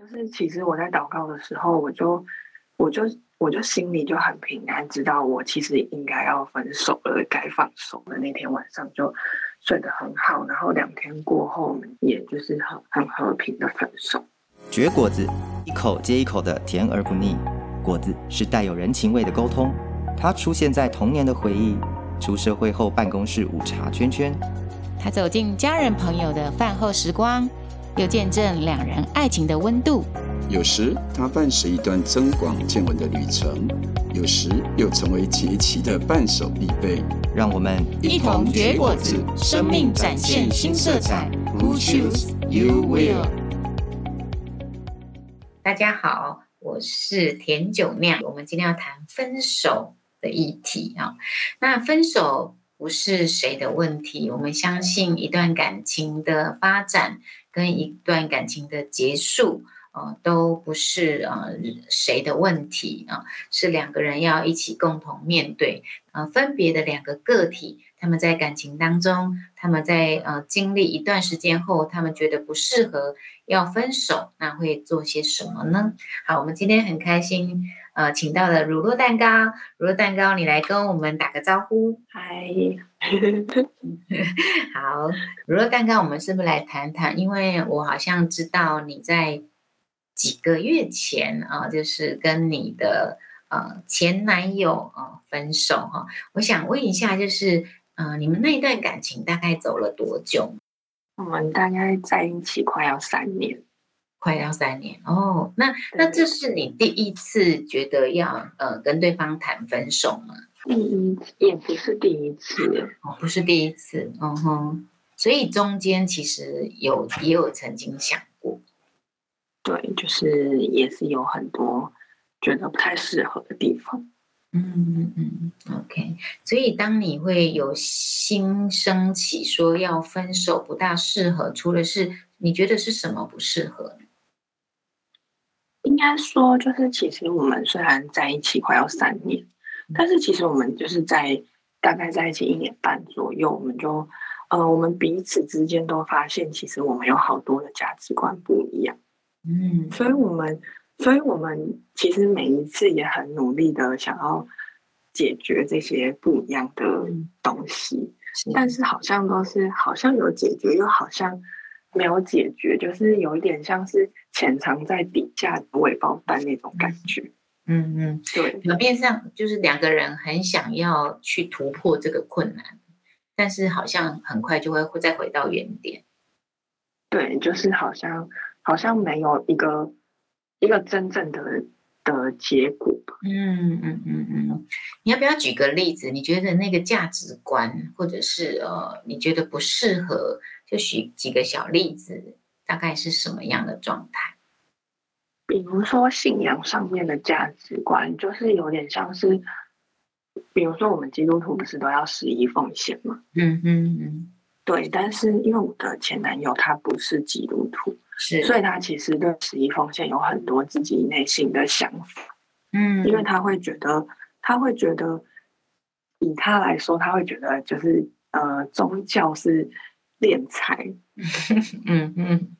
就是其实我在祷告的时候，我就我就我就心里就很平安，知道我其实应该要分手了，该放手了那天晚上就睡得很好，然后两天过后，也就是很很和平的分手。绝果子，一口接一口的甜而不腻，果子是带有人情味的沟通，它出现在童年的回忆，出社会后办公室午茶圈圈，他走进家人朋友的饭后时光。又见证两人爱情的温度，有时它伴随一段增广见闻的旅程，有时又成为节期的伴手必备。让我们一同结果子，生命展现新色彩。Who choose you will？大家好，我是甜酒酿，我们今天要谈分手的议题啊。那分手不是谁的问题，我们相信一段感情的发展。跟一段感情的结束，呃，都不是呃谁的问题啊，是两个人要一起共同面对。呃，分别的两个个体，他们在感情当中，他们在呃经历一段时间后，他们觉得不适合，要分手，那会做些什么呢？好，我们今天很开心。呃，请到了乳酪蛋糕，乳酪蛋糕，你来跟我们打个招呼。嗨，好，乳酪蛋糕，我们是不是来谈谈？因为我好像知道你在几个月前啊，就是跟你的呃前男友啊分手哈。我想问一下，就是呃，你们那一段感情大概走了多久？我们大概在一起快要三年。快要三年。哦，那那这是你第一次觉得要呃跟对方谈分手吗？第一也不是第一次。哦，不是第一次，嗯哼，所以中间其实有也有曾经想过，对，就是也是有很多觉得不太适合的地方，嗯嗯嗯，OK，所以当你会有心升起说要分手不大适合，除了是你觉得是什么不适合？应该说，就是其实我们虽然在一起快要三年，但是其实我们就是在大概在一起一年半左右，我们就呃，我们彼此之间都发现，其实我们有好多的价值观不一样。嗯，所以我们，所以我们其实每一次也很努力的想要解决这些不一样的东西，是但是好像都是好像有解决，又好像。没有解决，就是有一点像是潜藏在底下的未爆弹那种感觉。嗯嗯，对，表面上就是两个人很想要去突破这个困难，但是好像很快就会会再回到原点。对，就是好像好像没有一个一个真正的的结果。嗯嗯嗯嗯，你要不要举个例子？你觉得那个价值观，或者是呃，你觉得不适合？就举几个小例子，大概是什么样的状态？比如说信仰上面的价值观，就是有点像是，比如说我们基督徒不是都要十一奉献吗？嗯嗯嗯，对。但是因为我的前男友他不是基督徒，是，所以他其实对十一奉献有很多自己内心的想法。嗯，因为他会觉得，他会觉得，以他来说，他会觉得就是呃，宗教是。敛财，嗯嗯，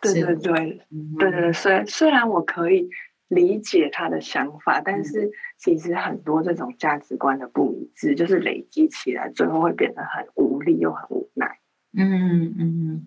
对对对，对对对，虽虽然我可以理解他的想法，但是其实很多这种价值观的不一致，就是累积起来，最后会变得很无力又很无奈。嗯嗯，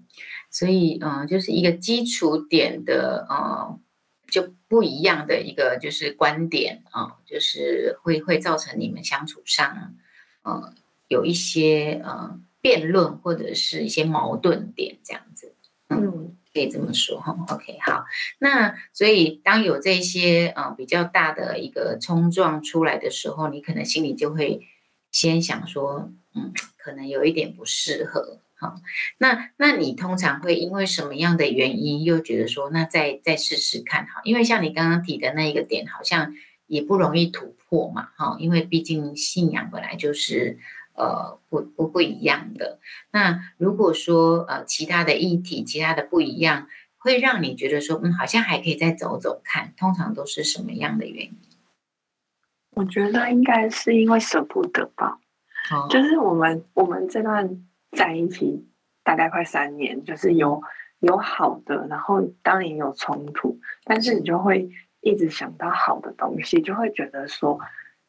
所以嗯、呃，就是一个基础点的呃，就不一样的一个就是观点啊、呃，就是会会造成你们相处上呃有一些呃。辩论或者是一些矛盾点这样子，嗯，可以这么说哈。OK，好，那所以当有这些呃比较大的一个冲撞出来的时候，你可能心里就会先想说，嗯，可能有一点不适合。好，那那你通常会因为什么样的原因又觉得说，那再再试试看哈？因为像你刚刚提的那一个点，好像也不容易突破嘛，哈，因为毕竟信仰本来就是。呃，不不不一样的。那如果说呃其他的议题，其他的不一样，会让你觉得说，嗯，好像还可以再走走看。通常都是什么样的原因？我觉得应该是因为舍不得吧。哦，就是我们我们这段在一起大概快三年，就是有有好的，然后当然也有冲突，但是你就会一直想到好的东西，就会觉得说，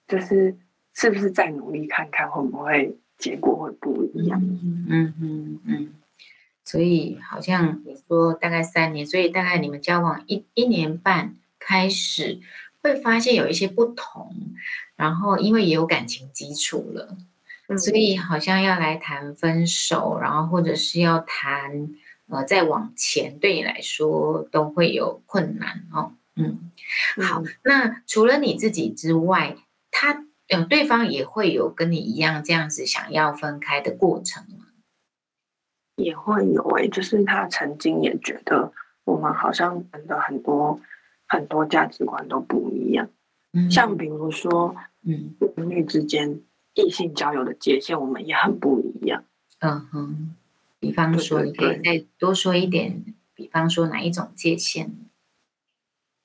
就是是不是再努力看看，会不会结果会不一样？嗯嗯嗯嗯。所以好像你说大概三年，所以大概你们交往一一年半开始，会发现有一些不同，然后因为也有感情基础了。所以好像要来谈分手，然后或者是要谈呃再往前，对你来说都会有困难哦。嗯，好，那除了你自己之外，他呃对方也会有跟你一样这样子想要分开的过程吗？也会有诶、欸，就是他曾经也觉得我们好像真的很多很多价值观都不一样，嗯，像比如说，嗯，男女之间。异性交友的界限，我们也很不一样。嗯哼，比方说，你可以再多说一点。比方说，哪一种界限？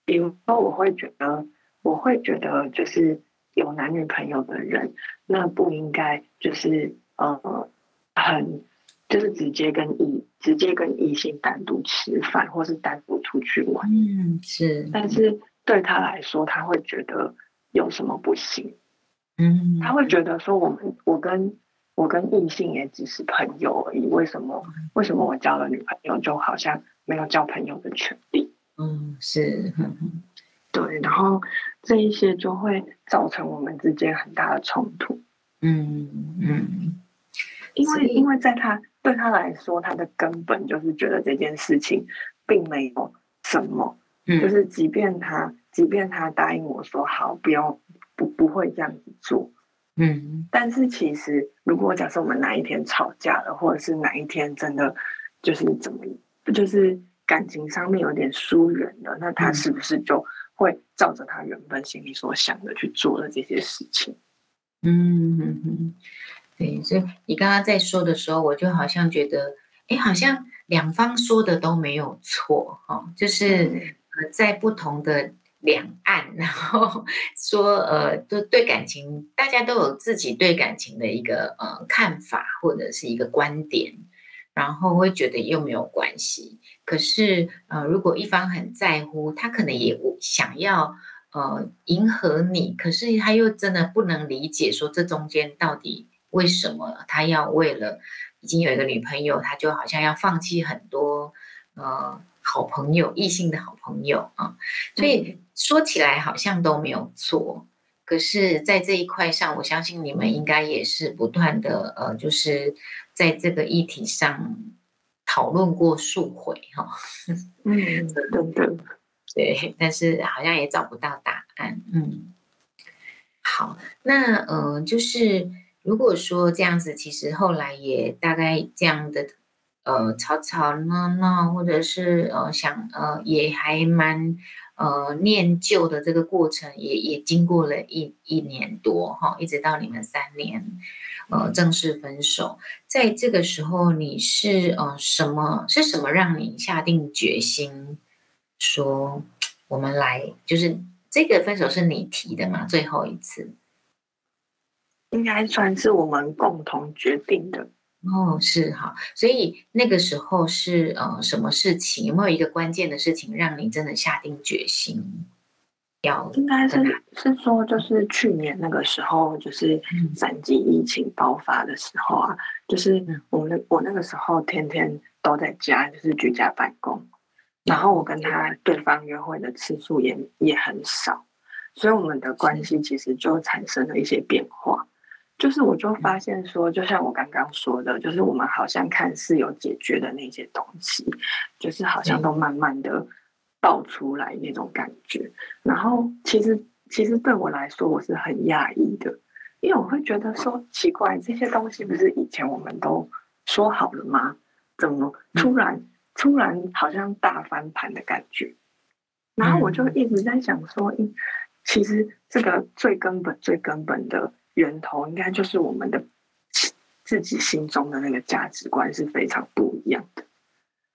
比如说，我会觉得，我会觉得，就是有男女朋友的人，那不应该就是呃，很就是直接跟异直接跟异性单独吃饭，或是单独出去玩。嗯，是。但是对他来说，他会觉得有什么不行？嗯，他会觉得说，我们我跟我跟异性也只是朋友而已，为什么为什么我交了女朋友就好像没有交朋友的权利？嗯，是，对，然后这一些就会造成我们之间很大的冲突。嗯嗯，因为因为在他对他来说，他的根本就是觉得这件事情并没有什么，嗯，就是即便他即便他答应我说好，不要。不不会这样子做，嗯，但是其实如果假设我们哪一天吵架了，或者是哪一天真的就是怎么，就是感情上面有点疏远了，那他是不是就会照着他原本心里所想的去做的这些事情？嗯嗯嗯，对，所以你刚刚在说的时候，我就好像觉得，哎，好像两方说的都没有错，哦，就是呃，在不同的。两岸，然后 说，呃，都对感情，大家都有自己对感情的一个呃看法或者是一个观点，然后会觉得又没有关系。可是，呃，如果一方很在乎，他可能也想要呃迎合你，可是他又真的不能理解，说这中间到底为什么他要为了已经有一个女朋友，他就好像要放弃很多呃好朋友，异性的好朋友啊，所以。说起来好像都没有错，可是，在这一块上，我相信你们应该也是不断的，呃，就是在这个议题上讨论过数回哈。嗯，对，但是好像也找不到答案。嗯，好，那呃，就是如果说这样子，其实后来也大概这样的，呃，吵吵闹闹，或者是呃想呃也还蛮。呃，念旧的这个过程也也经过了一一年多哈，一直到你们三年，呃，正式分手。在这个时候，你是呃什么？是什么让你下定决心说我们来？就是这个分手是你提的吗？最后一次，应该算是我们共同决定的。哦，是哈，所以那个时候是呃，什么事情？有没有一个关键的事情让你真的下定决心要？应该是是说，就是去年那个时候，就是三级疫情爆发的时候啊，嗯、就是我们我那个时候天天都在家，就是居家办公，然后我跟他对方约会的次数也也很少，所以我们的关系其实就产生了一些变化。就是我就发现说，就像我刚刚说的，就是我们好像看似有解决的那些东西，就是好像都慢慢的爆出来那种感觉。然后其实其实对我来说，我是很讶异的，因为我会觉得说奇怪，这些东西不是以前我们都说好了吗？怎么突然突然好像大翻盘的感觉？然后我就一直在想说，其实这个最根本最根本的。源头应该就是我们的自己心中的那个价值观是非常不一样的，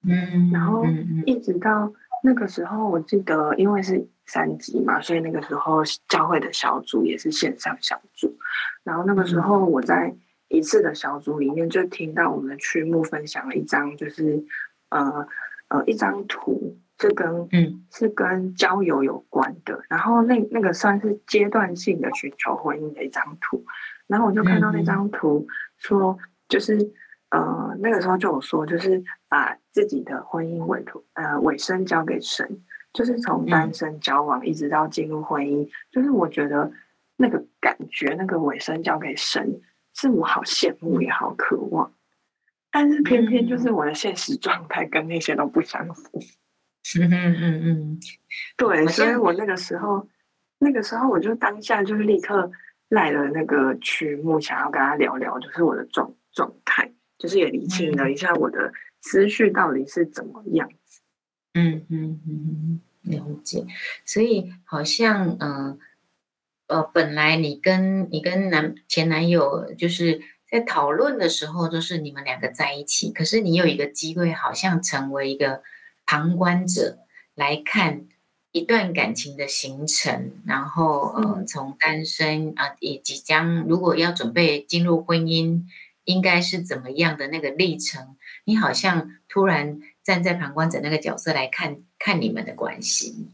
嗯，然后一直到那个时候，我记得因为是三级嘛，所以那个时候教会的小组也是线上小组，然后那个时候我在一次的小组里面就听到我们的区牧分享了一张，就是呃呃一张图，是跟嗯。是跟交友有关的，然后那那个算是阶段性的寻求婚姻的一张图，然后我就看到那张图说，就是呃那个时候就有说，就是把自己的婚姻委托呃尾声交给神，就是从单身交往一直到进入婚姻，就是我觉得那个感觉那个尾声交给神，是我好羡慕也好渴望，但是偏偏就是我的现实状态跟那些都不相符。嗯嗯嗯嗯，对，所以我那个时候，那个时候我就当下就是立刻赖了那个曲目，想要跟他聊聊，就是我的状状态，就是也理清了一下我的思绪到底是怎么样子。嗯嗯嗯，了解。所以好像嗯呃，呃，本来你跟你跟男前男友就是在讨论的时候，就是你们两个在一起，可是你有一个机会，好像成为一个。旁观者来看一段感情的形成，然后呃，从单身啊，也即将如果要准备进入婚姻，应该是怎么样的那个历程？你好像突然站在旁观者那个角色来看看你们的关系，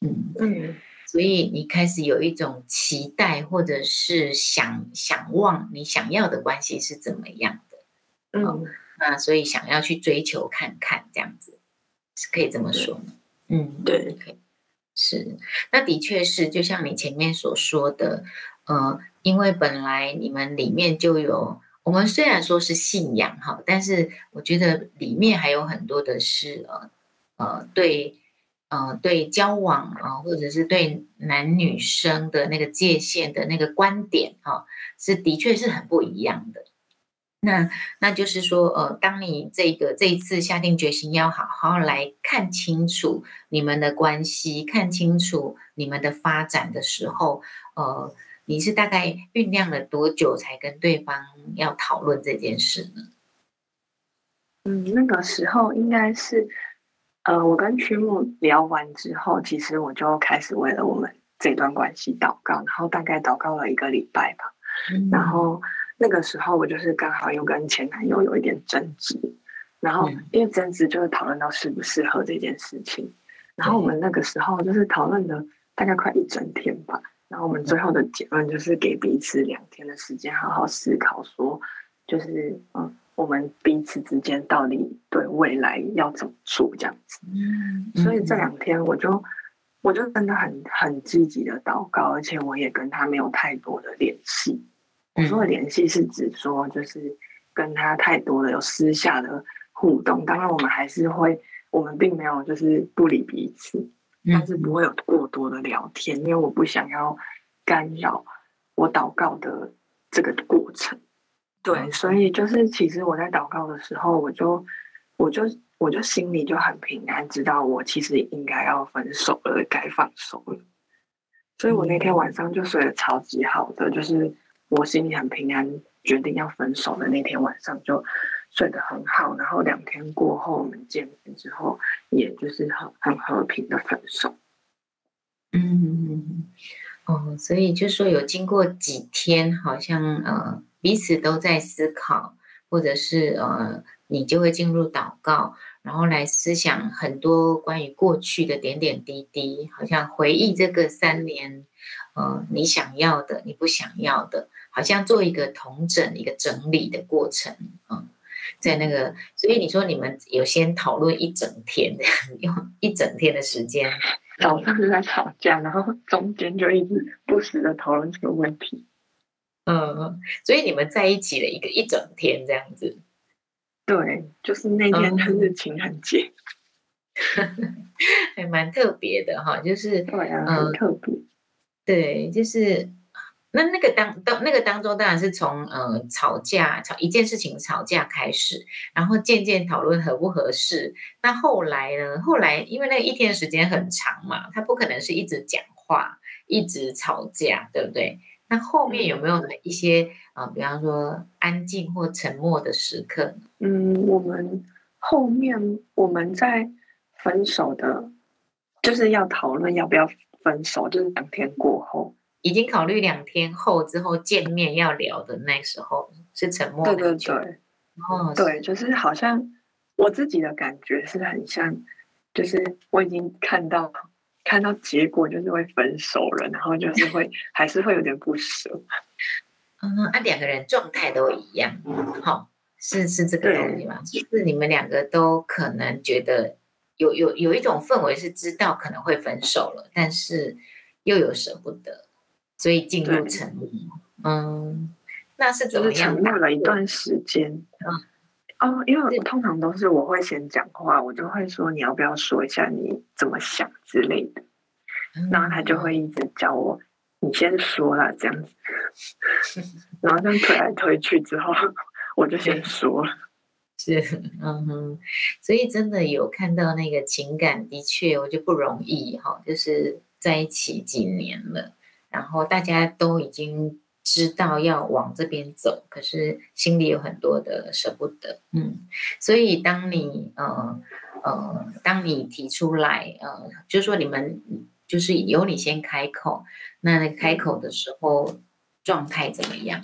嗯。嗯，所以你开始有一种期待，或者是想想望你想要的关系是怎么样的，嗯，那所以想要去追求看看这样子。是可以这么说吗？嗯，对，可以。是，那的确是，就像你前面所说的，呃，因为本来你们里面就有，我们虽然说是信仰哈，但是我觉得里面还有很多的是呃呃对呃对交往啊，或者是对男女生的那个界限的那个观点哈，是的确是很不一样的。那那就是说，呃，当你这个这一次下定决心要好好来看清楚你们的关系，看清楚你们的发展的时候，呃，你是大概酝酿了多久才跟对方要讨论这件事呢？嗯，那个时候应该是，呃，我跟曲木聊完之后，其实我就开始为了我们这段关系祷告，然后大概祷告了一个礼拜吧，嗯、然后。那个时候我就是刚好又跟前男友有一点争执，然后因为争执就是讨论到适不适合这件事情，然后我们那个时候就是讨论了大概快一整天吧，然后我们最后的结论就是给彼此两天的时间好好思考，说就是嗯，我们彼此之间到底对未来要怎么做这样子。嗯，所以这两天我就我就真的很很积极的祷告，而且我也跟他没有太多的联系。我说的联系是指说，就是跟他太多的有私下的互动。当然，我们还是会，我们并没有就是不理彼此，但是不会有过多的聊天，因为我不想要干扰我祷告的这个过程。对，所以就是其实我在祷告的时候，我就我就我就心里就很平安，知道我其实应该要分手了，该放手了。所以我那天晚上就睡得超级好的，就是。我心里很平安，决定要分手的那天晚上就睡得很好，然后两天过后我们见面之后，也就是很很和平的分手。嗯，哦，所以就说有经过几天，好像呃彼此都在思考，或者是呃你就会进入祷告，然后来思想很多关于过去的点点滴滴，好像回忆这个三年，呃你想要的，你不想要的。好像做一个同整、一个整理的过程，嗯，在那个，所以你说你们有先讨论一整天，用一整天的时间，早上就在吵架，然后中间就一直不时的讨论这个问题，嗯，所以你们在一起了一个一整天这样子，对，就是那天的日情人节，嗯、还蛮特别的哈，就是对啊，很特别、嗯，对，就是。那那个当当那个当中当然是从呃吵架吵一件事情吵架开始，然后渐渐讨论合不合适。那后来呢？后来因为那一天时间很长嘛，他不可能是一直讲话，一直吵架，对不对？那后面有没有一些啊、呃，比方说安静或沉默的时刻？嗯，我们后面我们在分手的，就是要讨论要不要分手，就是两天过后。已经考虑两天后之后见面要聊的那时候是沉默。对对对，哦，对，就是好像我自己的感觉是很像，就是我已经看到看到结果，就是会分手了，然后就是会 还是会有点不舍。嗯，啊，两个人状态都一样，好，是是这个东西吗？就是你们两个都可能觉得有有有一种氛围是知道可能会分手了，但是又有舍不得，所以进入沉默。嗯，那是怎么样？沉默了一段时间。嗯，哦，因为我通常都是我会先讲话，我就会说，你要不要说一下你怎么想之类的，然后他就会一直叫我。你先说啦，这样子，然后这样推来推去之后，我就先说了。是，嗯哼，所以真的有看到那个情感，的确，我觉得不容易哈。就是在一起几年了，然后大家都已经知道要往这边走，可是心里有很多的舍不得。嗯，所以当你呃呃，当你提出来，呃，就说你们。就是由你先开口，那开口的时候状态怎么样？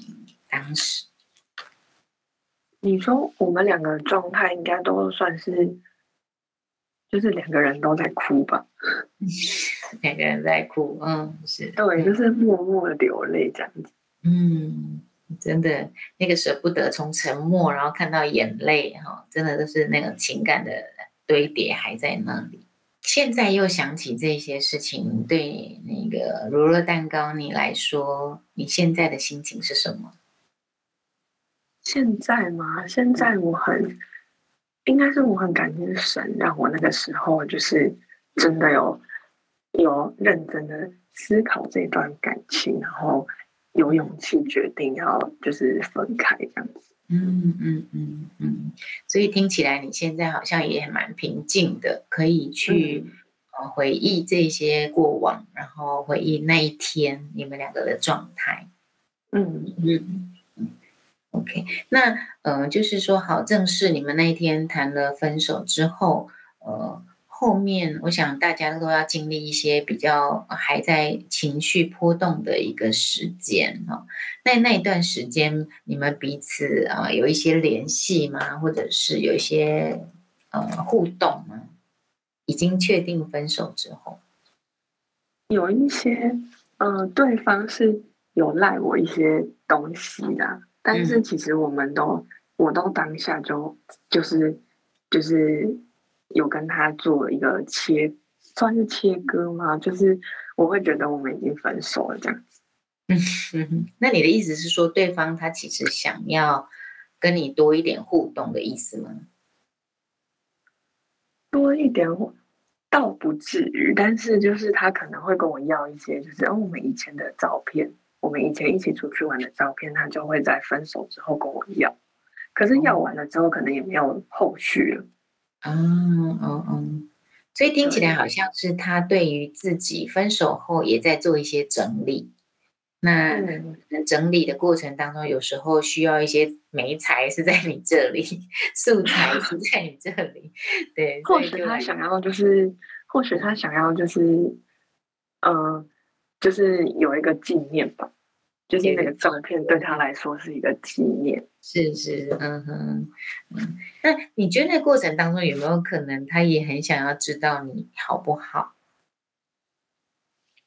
当时你说我们两个状态应该都算是，就是两个人都在哭吧？两个人在哭，嗯，是对，就是默默的流泪这样子。嗯，真的那个舍不得，从沉默然后看到眼泪，哈，真的都是那个情感的堆叠还在那里。现在又想起这些事情，对那个乳酪蛋糕你来说，你现在的心情是什么？现在吗？现在我很，应该是我很感谢神，让我那个时候就是真的有有认真的思考这段感情，然后有勇气决定要就是分开这样子。嗯嗯嗯嗯，所以听起来你现在好像也蛮平静的，可以去呃回忆这些过往，然后回忆那一天你们两个的状态。嗯嗯嗯，OK，那呃就是说好，正式你们那一天谈了分手之后，呃。后面，我想大家都要经历一些比较还在情绪波动的一个时间哈。那那一段时间，你们彼此啊有一些联系吗？或者是有一些呃互动吗？已经确定分手之后，有一些呃，对方是有赖我一些东西的，但是其实我们都，嗯、我都当下就就是就是。有跟他做一个切，算是切割吗？就是我会觉得我们已经分手了这样子。嗯，那你的意思是说，对方他其实想要跟你多一点互动的意思吗？多一点，倒不至于，但是就是他可能会跟我要一些，就是哦，我们以前的照片，我们以前一起出去玩的照片，他就会在分手之后跟我要。可是要完了之后，可能也没有后续了。嗯嗯嗯，所以听起来好像是他对于自己分手后也在做一些整理。那整理的过程当中，有时候需要一些媒材是在你这里，素材是在你这里。对，或许他想要就是，或许他想要就是，嗯、呃，就是有一个纪念吧。就是那个照片对他来说是一个纪念，是是，嗯哼，嗯。那你觉得那过程当中有没有可能他也很想要知道你好不好？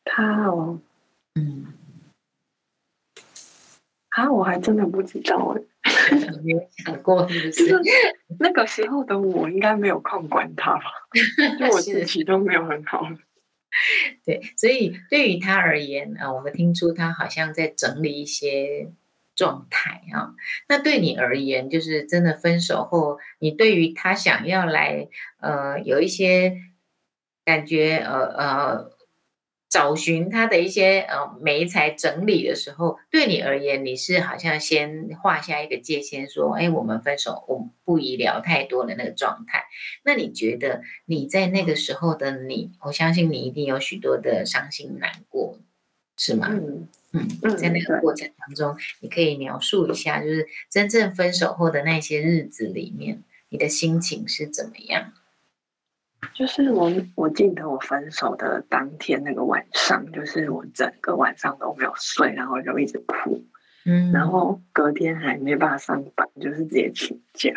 他哦，嗯，啊，我还真的不知道哎，没有想过是不是？就是那个时候的我应该没有空管他吧，就我自己都没有很好。对，所以对于他而言啊，我们听出他好像在整理一些状态啊。那对你而言，就是真的分手后，你对于他想要来呃有一些感觉呃呃。找寻他的一些呃媒材整理的时候，对你而言，你是好像先画下一个界限，说，哎，我们分手，我们不宜聊太多的那个状态。那你觉得你在那个时候的你，我相信你一定有许多的伤心难过，是吗？嗯嗯，在那个过程当中，你可以描述一下，就是真正分手后的那些日子里面，你的心情是怎么样？就是我，我记得我分手的当天那个晚上，就是我整个晚上都没有睡，然后就一直哭，嗯，然后隔天还没办法上班，就是直接请假，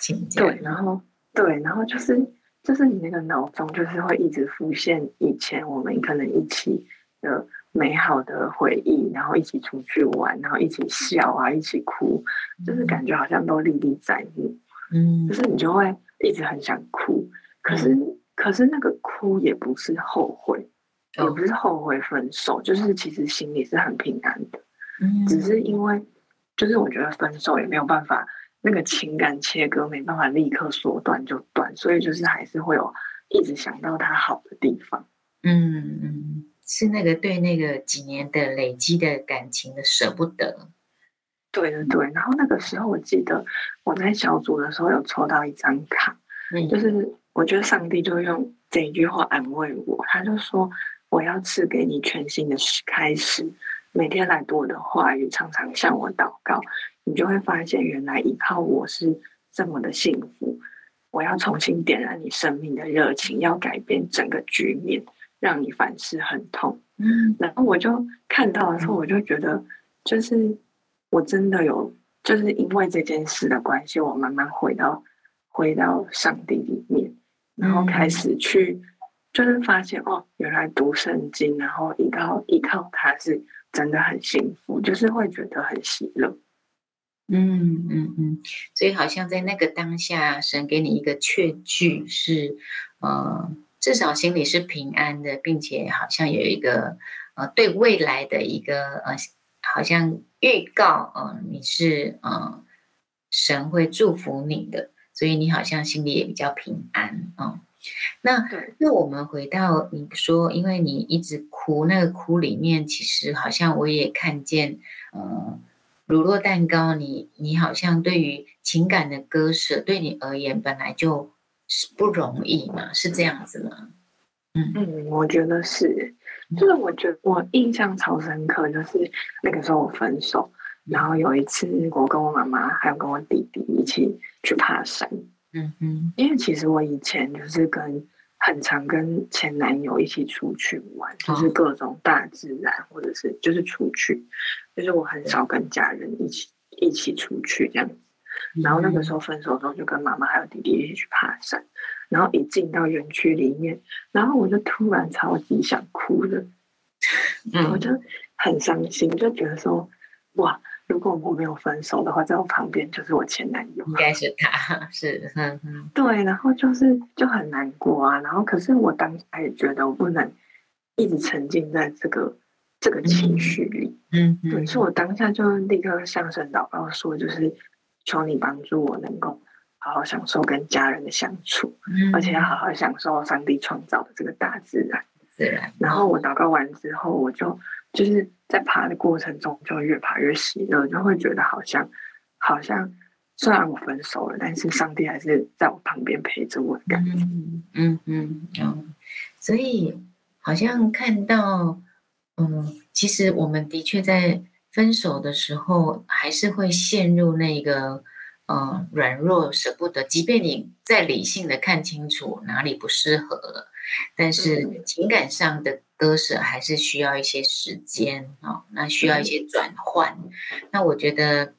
请假，对，然后对，然后就是就是你那个脑中就是会一直浮现以前我们可能一起的美好的回忆，然后一起出去玩，然后一起笑啊，一起哭，就是感觉好像都历历在目。嗯，就是你就会一直很想哭，可是、嗯、可是那个哭也不是后悔，也不是后悔分手，就是其实心里是很平安的。嗯，只是因为就是我觉得分手也没有办法。那个情感切割没办法立刻说断就断，所以就是还是会有一直想到他好的地方。嗯嗯，是那个对那个几年的累积的感情的舍不得。对对对，然后那个时候我记得我在小组的时候有抽到一张卡，嗯，就是我觉得上帝就用这一句话安慰我，他就说我要赐给你全新的开始，每天来读我的话语，常常向我祷告。你就会发现，原来依靠我是这么的幸福。我要重新点燃你生命的热情，要改变整个局面，让你凡事很痛。嗯，然后我就看到的时候，我就觉得，就是我真的有，就是因为这件事的关系，我慢慢回到回到上帝里面，然后开始去，就是发现哦，原来读圣经，然后依靠依靠他是真的很幸福，就是会觉得很喜乐。嗯嗯嗯，所以好像在那个当下，神给你一个确据是，呃，至少心里是平安的，并且好像有一个呃对未来的一个呃，好像预告，呃，你是呃神会祝福你的，所以你好像心里也比较平安啊，呃。那那我们回到你说，因为你一直哭，那个哭里面其实好像我也看见，呃。乳酪蛋糕你，你你好像对于情感的割舍，对你而言本来就是不容易嘛，是这样子吗？嗯嗯，我觉得是，就是我觉得我印象超深刻，就是那个时候我分手，然后有一次我跟我妈妈还有跟我弟弟一起去爬山，嗯嗯，因为其实我以前就是跟。很常跟前男友一起出去玩，就是各种大自然，或者是就是出去，就是我很少跟家人一起一起出去这样子。然后那个时候分手之后，就跟妈妈还有弟弟一起去爬山，然后一进到园区里面，然后我就突然超级想哭的，然后就很伤心，就觉得说哇。如果我没有分手的话，在我旁边就是我前男友，应该是他，是，嗯嗯，对，然后就是就很难过啊，然后可是我当时也觉得我不能一直沉浸在这个这个情绪里，嗯，嗯，对，所以我当下就立刻向神祷告说，就是求你帮助我能够好好享受跟家人的相处，嗯，而且要好好享受上帝创造的这个大自然，自然。然后我祷告完之后，我就。就是在爬的过程中，就越爬越喜乐，就会觉得好像，好像虽然我分手了，但是上帝还是在我旁边陪着我的感觉。嗯嗯嗯，嗯，所以好像看到，嗯，其实我们的确在分手的时候，还是会陷入那个，呃，软弱舍不得，即便你再理性的看清楚哪里不适合了，但是情感上的。割舍还是需要一些时间哦，那需要一些转换。那我觉得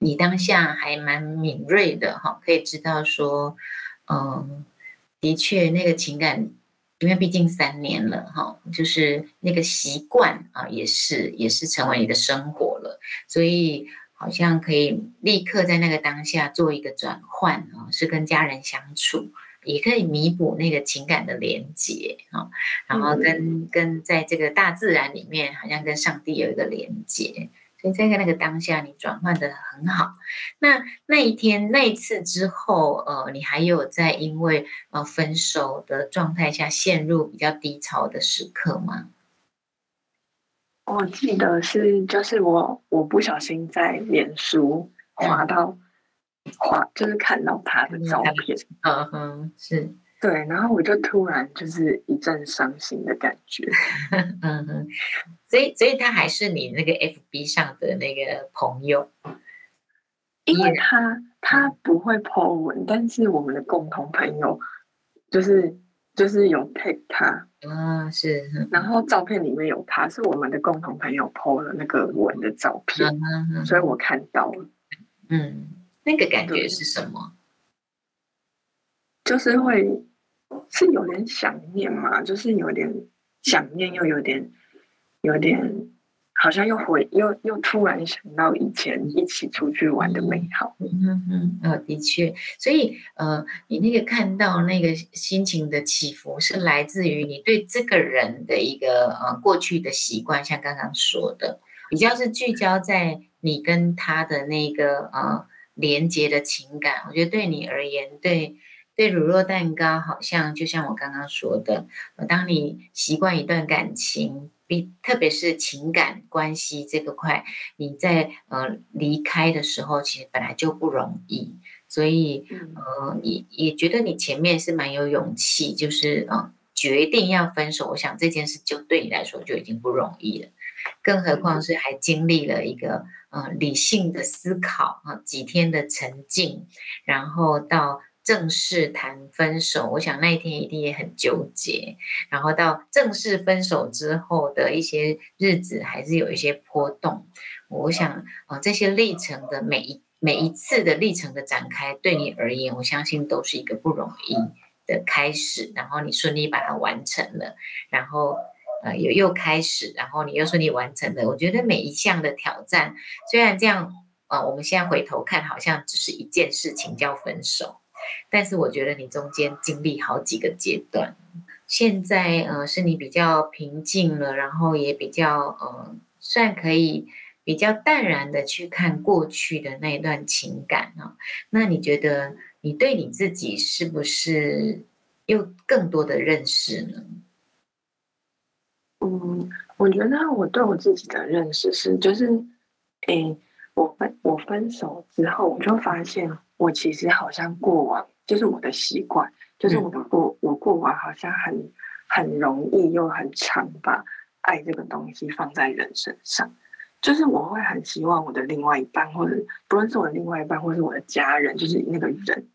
你当下还蛮敏锐的哈，可以知道说，嗯，的确那个情感，因为毕竟三年了哈，就是那个习惯啊，也是也是成为你的生活了，所以好像可以立刻在那个当下做一个转换啊，是跟家人相处。也可以弥补那个情感的连接啊，然后跟跟在这个大自然里面，好像跟上帝有一个连接，所以在那个当下，你转换的很好。那那一天那一次之后，呃，你还有在因为呃分手的状态下陷入比较低潮的时刻吗？我记得是，就是我我不小心在脸书滑到。画就是看到他的照片，嗯哼，是。对，然后我就突然就是一阵伤心的感觉，嗯哼，所以所以他还是你那个 FB 上的那个朋友，因为他他不会 po 文，但是我们的共同朋友就是就是有 take 他，啊是，然后照片里面有他是我们的共同朋友 po 了那个文的照片，嗯，所以我看到了，嗯。那个感觉是什么？就是会是有点想念嘛，就是有点想念，又有点有点。好像又回又又突然想到以前一起出去玩的美好。嗯嗯的确，所以呃，你那个看到那个心情的起伏，是来自于你对这个人的一个呃过去的习惯，像刚刚说的，比较是聚焦在你跟他的那个呃连接的情感。我觉得对你而言，对对乳酪蛋糕，好像就像我刚刚说的，呃，当你习惯一段感情。比特别是情感关系这个块，你在呃离开的时候，其实本来就不容易，所以呃也也觉得你前面是蛮有勇气，就是呃决定要分手。我想这件事就对你来说就已经不容易了，更何况是还经历了一个呃理性的思考啊，几天的沉静，然后到。正式谈分手，我想那一天一定也很纠结。然后到正式分手之后的一些日子，还是有一些波动。我想啊、呃，这些历程的每一每一次的历程的展开，对你而言，我相信都是一个不容易的开始。然后你顺利把它完成了，然后呃又又开始，然后你又顺利完成了。我觉得每一项的挑战，虽然这样啊、呃，我们现在回头看，好像只是一件事情叫分手。但是我觉得你中间经历好几个阶段，现在呃是你比较平静了，然后也比较呃算可以比较淡然的去看过去的那一段情感啊。那你觉得你对你自己是不是有更多的认识呢？嗯，我觉得我对我自己的认识是，就是，诶，我分我分手之后，我就发现。我其实好像过往就是我的习惯，就是我的过我过往好像很很容易又很常把爱这个东西放在人身上，就是我会很希望我的另外一半，或者不论是我的另外一半，或是我的家人，就是那个人，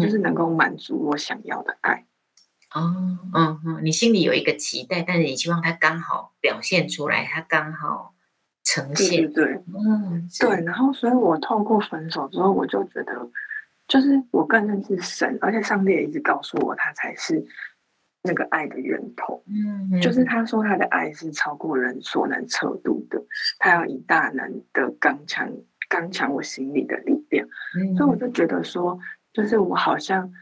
就是能够满足我想要的爱。哦，嗯嗯，你心里有一个期待，但是你希望他刚好表现出来，他刚好。呈现对，对，嗯，对，然后，所以我透过分手之后，我就觉得，就是我更认识神，而且上帝也一直告诉我，他才是那个爱的源头。嗯，就是他说他的爱是超过人所能测度的，他要以大能的刚强，刚强我心里的力量。嗯，所以我就觉得说，就是我好像，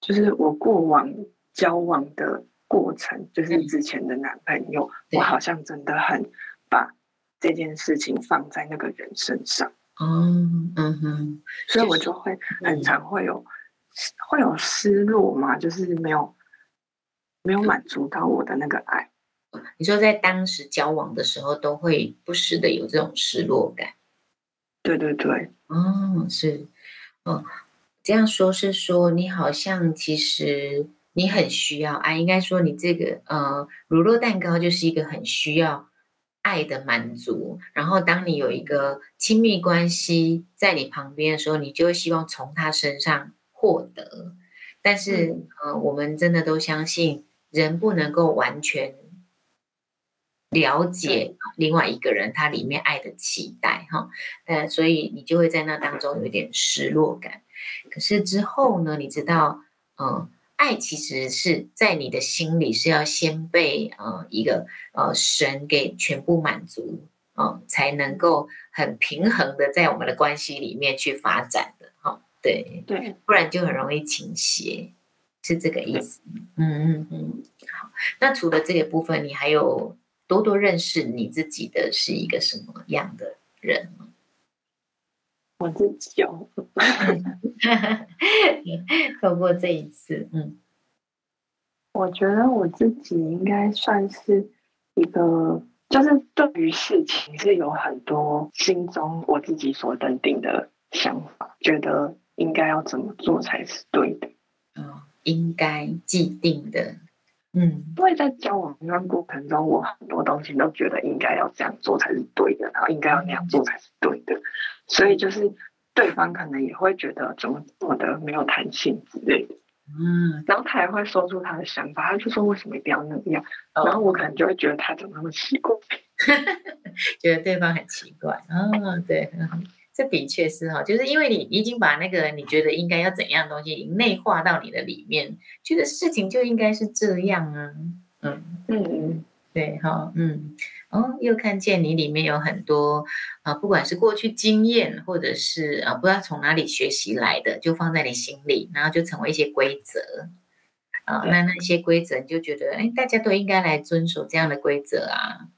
就是我过往交往的过程，就是之前的男朋友，我好像真的很把。这件事情放在那个人身上，嗯嗯哼，所以我就会很常会有、就是、会有失落嘛，就是没有没有满足到我的那个爱。你说在当时交往的时候，都会不时的有这种失落感。对对对，哦，是，哦，这样说是说你好像其实你很需要爱，应该说你这个呃乳酪蛋糕就是一个很需要。爱的满足，然后当你有一个亲密关系在你旁边的时候，你就会希望从他身上获得。但是，嗯、呃，我们真的都相信人不能够完全了解另外一个人他里面爱的期待哈。但所以你就会在那当中有一点失落感。可是之后呢，你知道，嗯、呃。爱其实是在你的心里是要先被呃一个呃神给全部满足啊、呃，才能够很平衡的在我们的关系里面去发展的哈、哦。对对，不然就很容易倾斜，是这个意思。嗯嗯嗯。好，那除了这个部分，你还有多多认识你自己的是一个什么样的人吗？我自己哦，透过这一次，嗯，我觉得我自己应该算是一个，就是对于事情是有很多心中我自己所认定的想法，觉得应该要怎么做才是对的，哦，应该既定的，嗯，因为在交往一段过程中，我很多东西都觉得应该要这样做才是对的，然后应该要那样做才是对的。所以就是对方可能也会觉得怎么这么的没有弹性之类的，嗯，然后他也会说出他的想法，他就说为什么一定要那样，哦、然后我可能就会觉得他怎么那么奇怪，觉得对方很奇怪，哦，对，这的确是哈，就是因为你已经把那个你觉得应该要怎样的东西内化到你的里面，觉得事情就应该是这样啊。嗯嗯，对哈，嗯哦，又看见你里面有很多啊，不管是过去经验，或者是啊，不知道从哪里学习来的，就放在你心里，然后就成为一些规则啊。那那些规则，你就觉得哎，大家都应该来遵守这样的规则啊。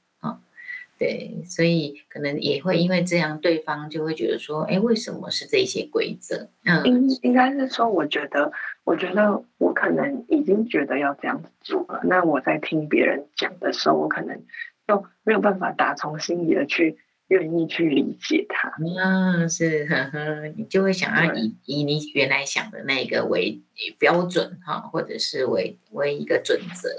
对，所以可能也会因为这样，对方就会觉得说，哎，为什么是这些规则？嗯，应应该是说，我觉得，我觉得我可能已经觉得要这样子做了。那我在听别人讲的时候，我可能就没有办法打从心里的去愿意去理解他。嗯，是呵呵，你就会想要以以你原来想的那个为标准哈，或者是为为一个准则。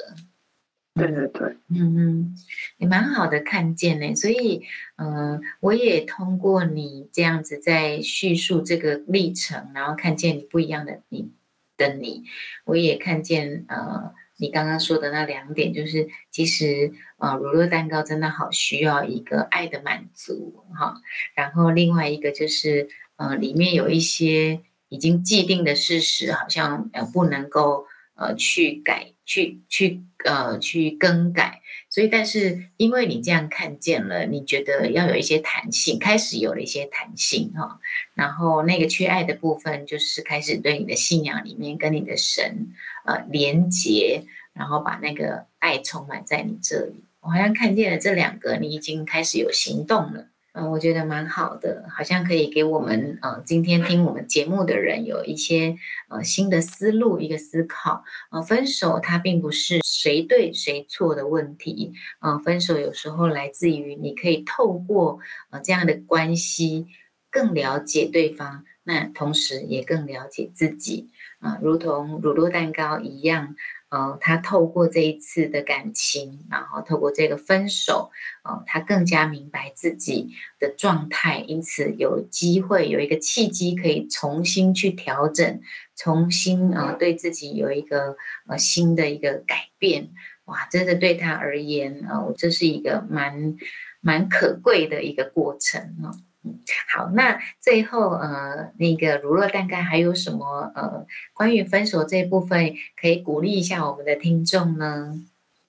对对对，嗯嗯，也蛮好的看见呢，所以，嗯、呃，我也通过你这样子在叙述这个历程，然后看见你不一样的你的你，我也看见，呃，你刚刚说的那两点，就是其实，呃，乳酪蛋糕真的好需要一个爱的满足，哈，然后另外一个就是，呃，里面有一些已经既定的事实，好像呃不能够。呃，去改，去去呃，去更改，所以，但是因为你这样看见了，你觉得要有一些弹性，开始有了一些弹性哈、哦，然后那个缺爱的部分，就是开始对你的信仰里面跟你的神呃连接，然后把那个爱充满在你这里。我好像看见了这两个，你已经开始有行动了。嗯，我觉得蛮好的，好像可以给我们呃今天听我们节目的人有一些呃新的思路，一个思考。呃，分手它并不是谁对谁错的问题，呃，分手有时候来自于你可以透过呃这样的关系更了解对方，那同时也更了解自己啊，呃，如同乳酪蛋糕一样。呃，他透过这一次的感情，然后透过这个分手，呃，他更加明白自己的状态，因此有机会有一个契机可以重新去调整，重新呃对自己有一个呃新的一个改变。哇，真的对他而言，呃，这是一个蛮蛮可贵的一个过程啊。嗯，好，那最后呃，那个乳酪蛋糕还有什么呃，关于分手这一部分，可以鼓励一下我们的听众呢？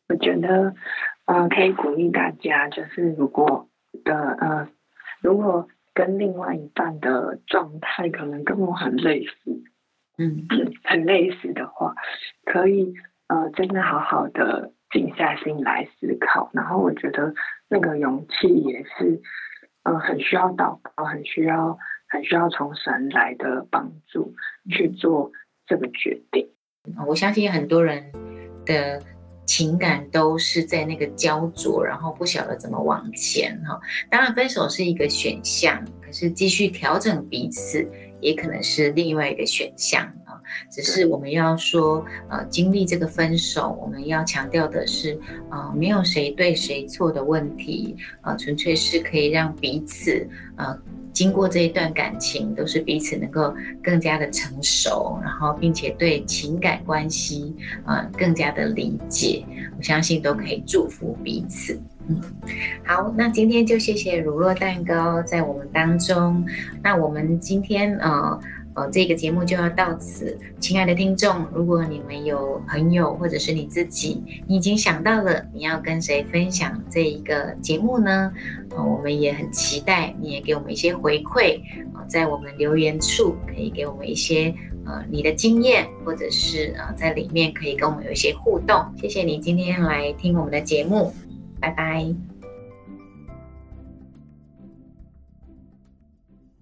我觉得，呃，可以鼓励大家，就是如果的呃，如果跟另外一半的状态可能跟我很类似，嗯，很类似的话，可以呃，真的好好的静下心来思考，然后我觉得那个勇气也是。嗯，很需要祷告，很需要，很需要从神来的帮助去做这个决定。我相信很多人的情感都是在那个焦灼，然后不晓得怎么往前哈。当然，分手是一个选项，可是继续调整彼此也可能是另外一个选项啊。只是我们要说，呃，经历这个分手，我们要强调的是，呃，没有谁对谁错的问题，呃，纯粹是可以让彼此，呃，经过这一段感情，都是彼此能够更加的成熟，然后并且对情感关系，呃，更加的理解，我相信都可以祝福彼此。嗯，好，那今天就谢谢乳酪蛋糕在我们当中，那我们今天，呃。呃，这个节目就要到此。亲爱的听众，如果你们有朋友或者是你自己，你已经想到了你要跟谁分享这一个节目呢？呃，我们也很期待你也给我们一些回馈。呃，在我们留言处可以给我们一些呃你的经验，或者是呃在里面可以跟我们有一些互动。谢谢你今天来听我们的节目，拜拜。